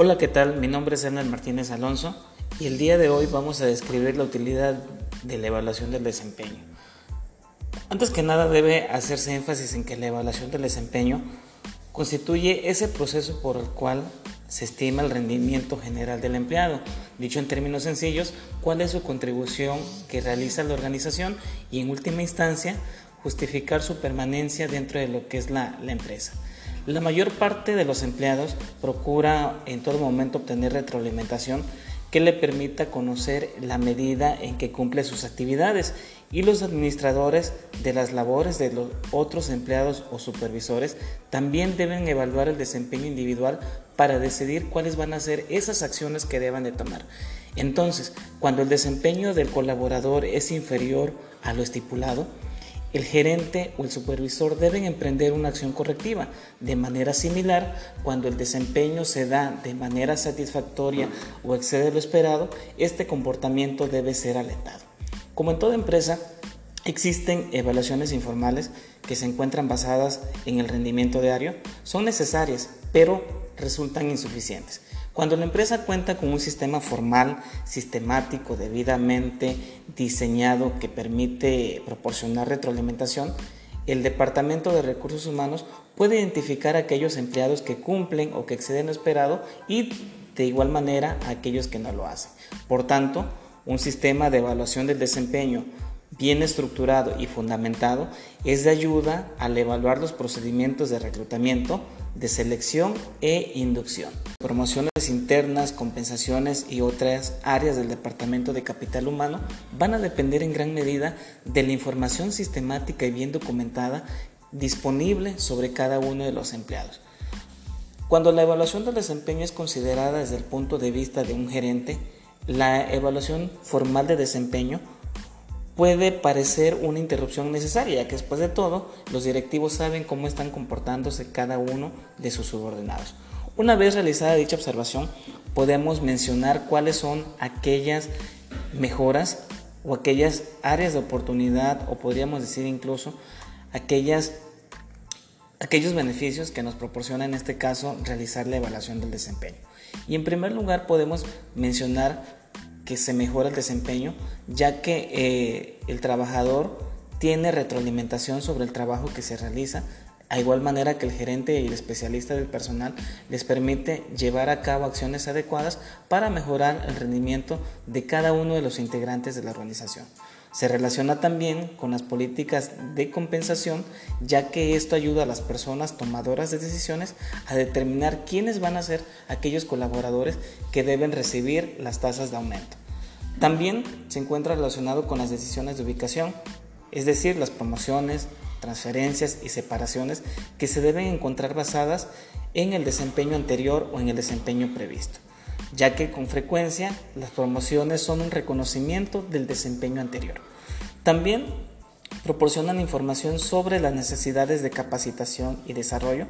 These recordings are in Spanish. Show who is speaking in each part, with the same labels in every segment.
Speaker 1: Hola, ¿qué tal? Mi nombre es Hernán Martínez Alonso y el día de hoy vamos a describir la utilidad de la evaluación del desempeño. Antes que nada debe hacerse énfasis en que la evaluación del desempeño constituye ese proceso por el cual se estima el rendimiento general del empleado. Dicho en términos sencillos, cuál es su contribución que realiza la organización y en última instancia justificar su permanencia dentro de lo que es la, la empresa. La mayor parte de los empleados procura en todo momento obtener retroalimentación que le permita conocer la medida en que cumple sus actividades y los administradores de las labores de los otros empleados o supervisores también deben evaluar el desempeño individual para decidir cuáles van a ser esas acciones que deban de tomar. Entonces, cuando el desempeño del colaborador es inferior a lo estipulado, el gerente o el supervisor deben emprender una acción correctiva. De manera similar, cuando el desempeño se da de manera satisfactoria o excede lo esperado, este comportamiento debe ser alentado. Como en toda empresa, existen evaluaciones informales que se encuentran basadas en el rendimiento diario. Son necesarias, pero resultan insuficientes. Cuando la empresa cuenta con un sistema formal, sistemático, debidamente diseñado que permite proporcionar retroalimentación, el Departamento de Recursos Humanos puede identificar a aquellos empleados que cumplen o que exceden lo esperado y de igual manera a aquellos que no lo hacen. Por tanto, un sistema de evaluación del desempeño bien estructurado y fundamentado es de ayuda al evaluar los procedimientos de reclutamiento, de selección e inducción. Promociones internas, compensaciones y otras áreas del Departamento de Capital Humano van a depender en gran medida de la información sistemática y bien documentada disponible sobre cada uno de los empleados. Cuando la evaluación del desempeño es considerada desde el punto de vista de un gerente, la evaluación formal de desempeño puede parecer una interrupción necesaria, ya que después de todo los directivos saben cómo están comportándose cada uno de sus subordinados. Una vez realizada dicha observación, podemos mencionar cuáles son aquellas mejoras o aquellas áreas de oportunidad o podríamos decir incluso aquellas aquellos beneficios que nos proporciona en este caso realizar la evaluación del desempeño. Y en primer lugar podemos mencionar que se mejora el desempeño, ya que eh, el trabajador tiene retroalimentación sobre el trabajo que se realiza, a igual manera que el gerente y el especialista del personal les permite llevar a cabo acciones adecuadas para mejorar el rendimiento de cada uno de los integrantes de la organización. Se relaciona también con las políticas de compensación, ya que esto ayuda a las personas tomadoras de decisiones a determinar quiénes van a ser aquellos colaboradores que deben recibir las tasas de aumento. También se encuentra relacionado con las decisiones de ubicación, es decir, las promociones, transferencias y separaciones que se deben encontrar basadas en el desempeño anterior o en el desempeño previsto, ya que con frecuencia las promociones son un reconocimiento del desempeño anterior. También proporcionan información sobre las necesidades de capacitación y desarrollo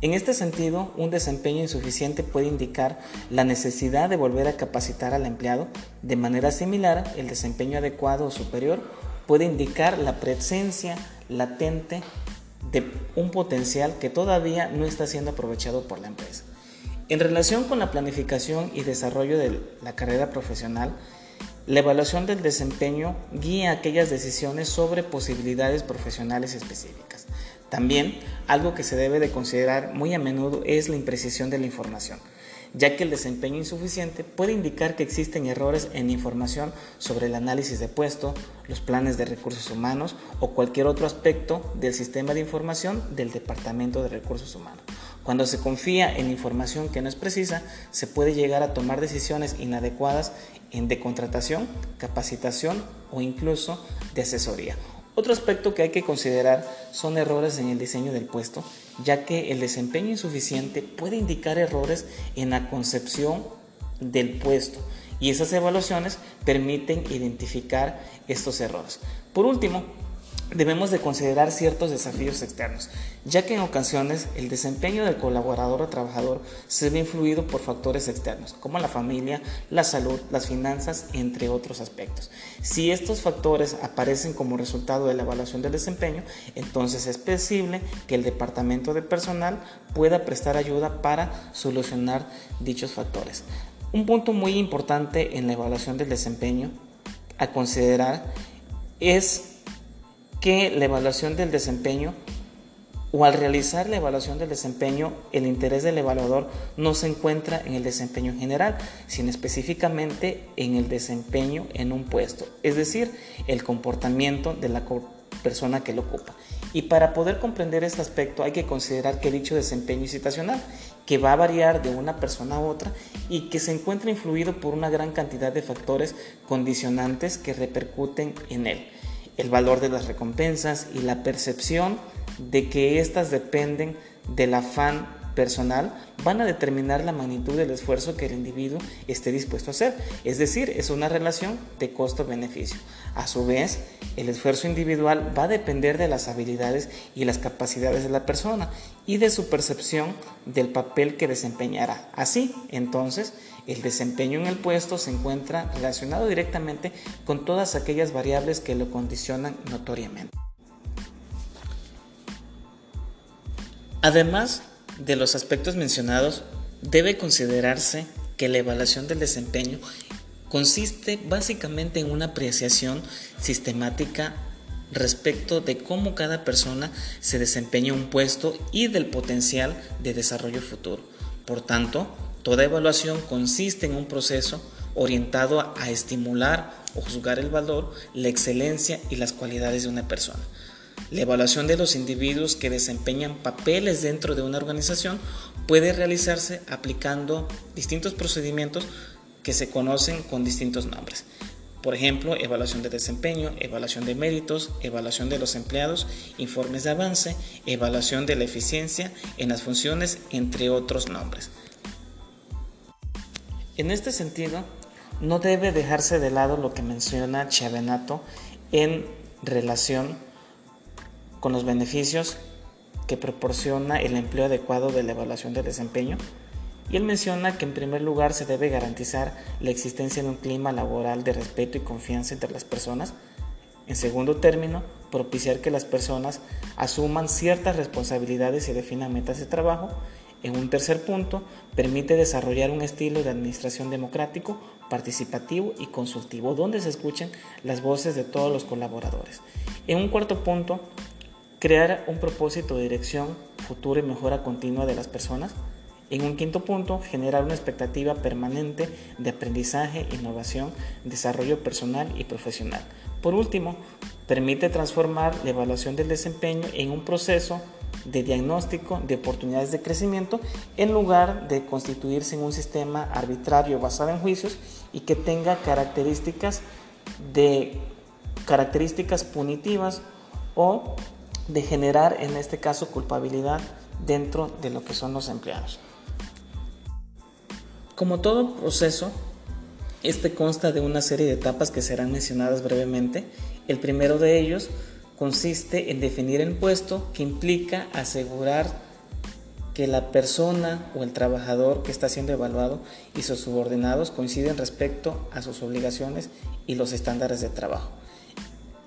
Speaker 1: en este sentido, un desempeño insuficiente puede indicar la necesidad de volver a capacitar al empleado. De manera similar, el desempeño adecuado o superior puede indicar la presencia latente de un potencial que todavía no está siendo aprovechado por la empresa. En relación con la planificación y desarrollo de la carrera profesional, la evaluación del desempeño guía aquellas decisiones sobre posibilidades profesionales específicas. También algo que se debe de considerar muy a menudo es la imprecisión de la información, ya que el desempeño insuficiente puede indicar que existen errores en información sobre el análisis de puesto, los planes de recursos humanos o cualquier otro aspecto del sistema de información del Departamento de Recursos Humanos. Cuando se confía en información que no es precisa, se puede llegar a tomar decisiones inadecuadas en de contratación, capacitación o incluso de asesoría otro aspecto que hay que considerar son errores en el diseño del puesto, ya que el desempeño insuficiente puede indicar errores en la concepción del puesto y esas evaluaciones permiten identificar estos errores. Por último, debemos de considerar ciertos desafíos externos, ya que en ocasiones el desempeño del colaborador o trabajador se ve influido por factores externos, como la familia, la salud, las finanzas, entre otros aspectos. Si estos factores aparecen como resultado de la evaluación del desempeño, entonces es posible que el departamento de personal pueda prestar ayuda para solucionar dichos factores. Un punto muy importante en la evaluación del desempeño a considerar es que la evaluación del desempeño o al realizar la evaluación del desempeño, el interés del evaluador no se encuentra en el desempeño general, sino específicamente en el desempeño en un puesto, es decir, el comportamiento de la persona que lo ocupa. Y para poder comprender este aspecto hay que considerar que dicho desempeño es situacional, que va a variar de una persona a otra y que se encuentra influido por una gran cantidad de factores condicionantes que repercuten en él el valor de las recompensas y la percepción de que éstas dependen del afán personal van a determinar la magnitud del esfuerzo que el individuo esté dispuesto a hacer. Es decir, es una relación de costo-beneficio. A su vez, el esfuerzo individual va a depender de las habilidades y las capacidades de la persona y de su percepción del papel que desempeñará. Así, entonces, el desempeño en el puesto se encuentra relacionado directamente con todas aquellas variables que lo condicionan notoriamente. Además, de los aspectos mencionados, debe considerarse que la evaluación del desempeño consiste básicamente en una apreciación sistemática respecto de cómo cada persona se desempeña un puesto y del potencial de desarrollo futuro. Por tanto, toda evaluación consiste en un proceso orientado a estimular o juzgar el valor, la excelencia y las cualidades de una persona. La evaluación de los individuos que desempeñan papeles dentro de una organización puede realizarse aplicando distintos procedimientos que se conocen con distintos nombres. Por ejemplo, evaluación de desempeño, evaluación de méritos, evaluación de los empleados, informes de avance, evaluación de la eficiencia en las funciones, entre otros nombres. En este sentido, no debe dejarse de lado lo que menciona Chiavenato en relación con los beneficios que proporciona el empleo adecuado de la evaluación de desempeño. Y él menciona que en primer lugar se debe garantizar la existencia de un clima laboral de respeto y confianza entre las personas. En segundo término, propiciar que las personas asuman ciertas responsabilidades y definan metas de trabajo. En un tercer punto, permite desarrollar un estilo de administración democrático, participativo y consultivo, donde se escuchen las voces de todos los colaboradores. En un cuarto punto, crear un propósito de dirección, futuro y mejora continua de las personas. En un quinto punto, generar una expectativa permanente de aprendizaje, innovación, desarrollo personal y profesional. Por último, permite transformar la evaluación del desempeño en un proceso de diagnóstico de oportunidades de crecimiento en lugar de constituirse en un sistema arbitrario basado en juicios y que tenga características de características punitivas o de generar en este caso culpabilidad dentro de lo que son los empleados. Como todo proceso, este consta de una serie de etapas que serán mencionadas brevemente. El primero de ellos consiste en definir el puesto que implica asegurar que la persona o el trabajador que está siendo evaluado y sus subordinados coinciden respecto a sus obligaciones y los estándares de trabajo.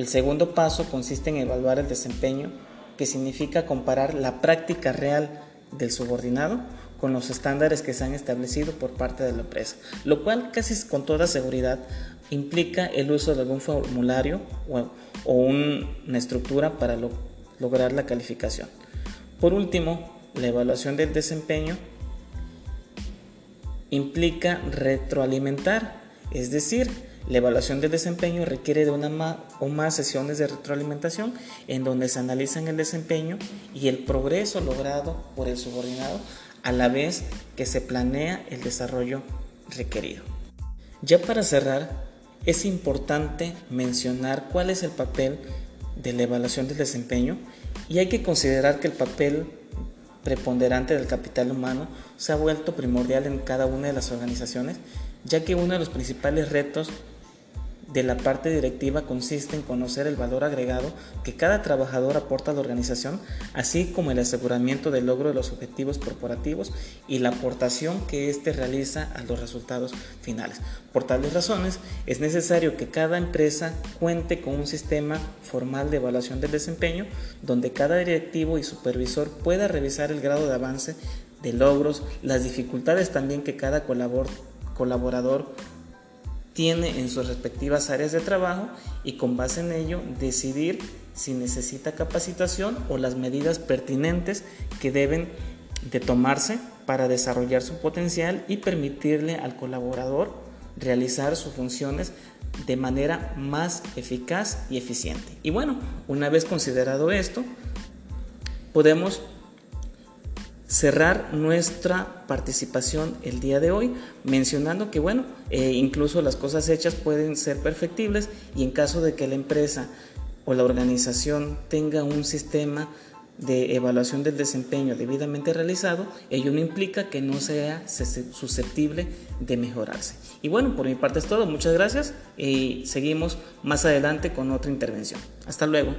Speaker 1: El segundo paso consiste en evaluar el desempeño, que significa comparar la práctica real del subordinado con los estándares que se han establecido por parte de la empresa, lo cual casi con toda seguridad implica el uso de algún formulario o, una estructura para lograr la calificación. Por último, la evaluación del desempeño implica retroalimentar, es decir, la evaluación del desempeño requiere de una o más sesiones de retroalimentación en donde se analizan el desempeño y el progreso logrado por el subordinado a la vez que se planea el desarrollo requerido. Ya para cerrar, es importante mencionar cuál es el papel de la evaluación del desempeño y hay que considerar que el papel preponderante del capital humano se ha vuelto primordial en cada una de las organizaciones, ya que uno de los principales retos de la parte directiva consiste en conocer el valor agregado que cada trabajador aporta a la organización, así como el aseguramiento del logro de los objetivos corporativos y la aportación que éste realiza a los resultados finales. Por tales razones, es necesario que cada empresa cuente con un sistema formal de evaluación del desempeño, donde cada directivo y supervisor pueda revisar el grado de avance de logros, las dificultades también que cada colaborador tiene en sus respectivas áreas de trabajo y con base en ello decidir si necesita capacitación o las medidas pertinentes que deben de tomarse para desarrollar su potencial y permitirle al colaborador realizar sus funciones de manera más eficaz y eficiente. Y bueno, una vez considerado esto, podemos cerrar nuestra participación el día de hoy mencionando que bueno eh, incluso las cosas hechas pueden ser perfectibles y en caso de que la empresa o la organización tenga un sistema de evaluación del desempeño debidamente realizado, ello no implica que no sea susceptible de mejorarse. Y bueno, por mi parte es todo, muchas gracias y seguimos más adelante con otra intervención. Hasta luego.